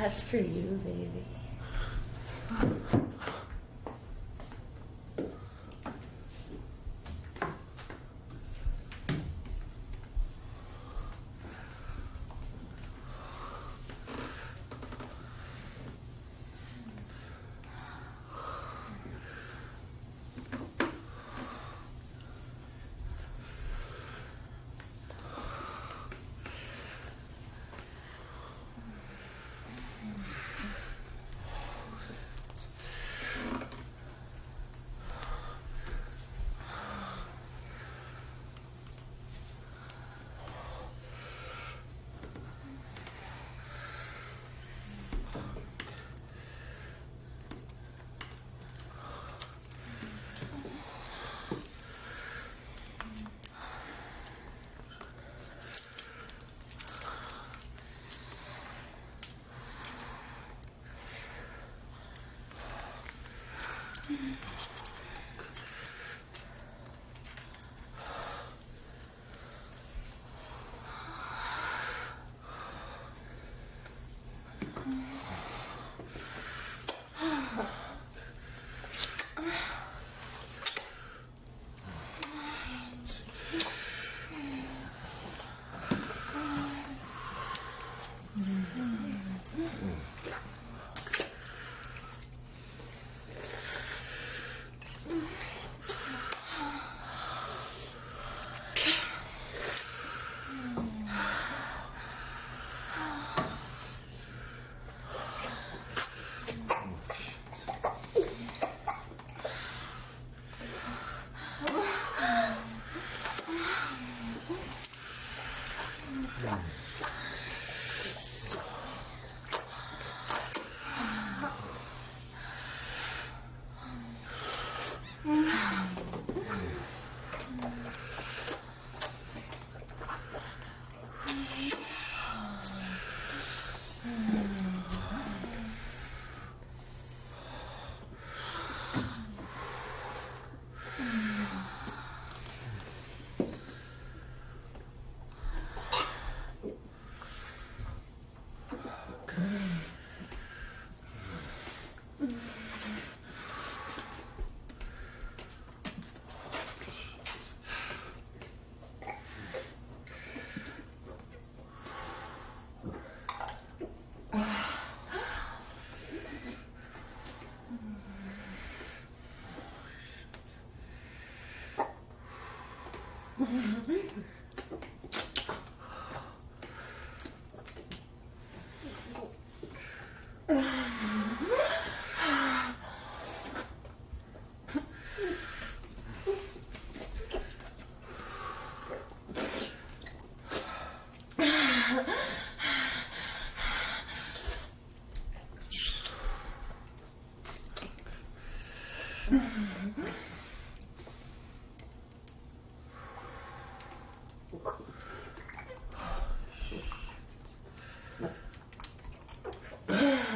That's for you, baby. Mm-hmm. Mm-hmm.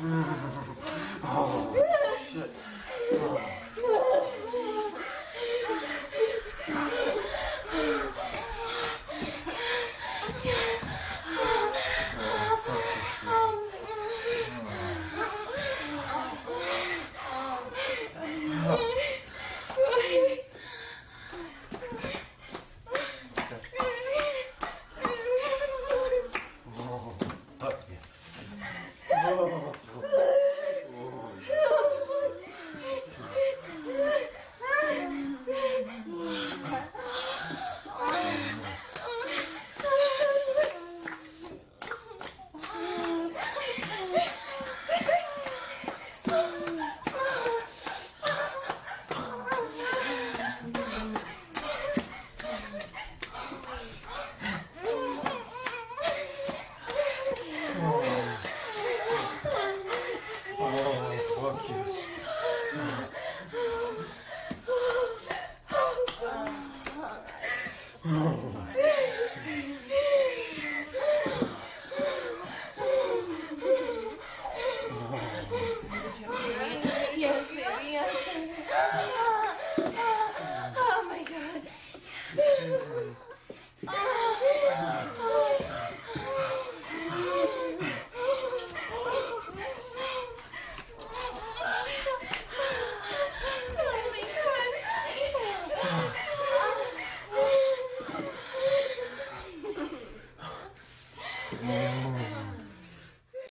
Mm.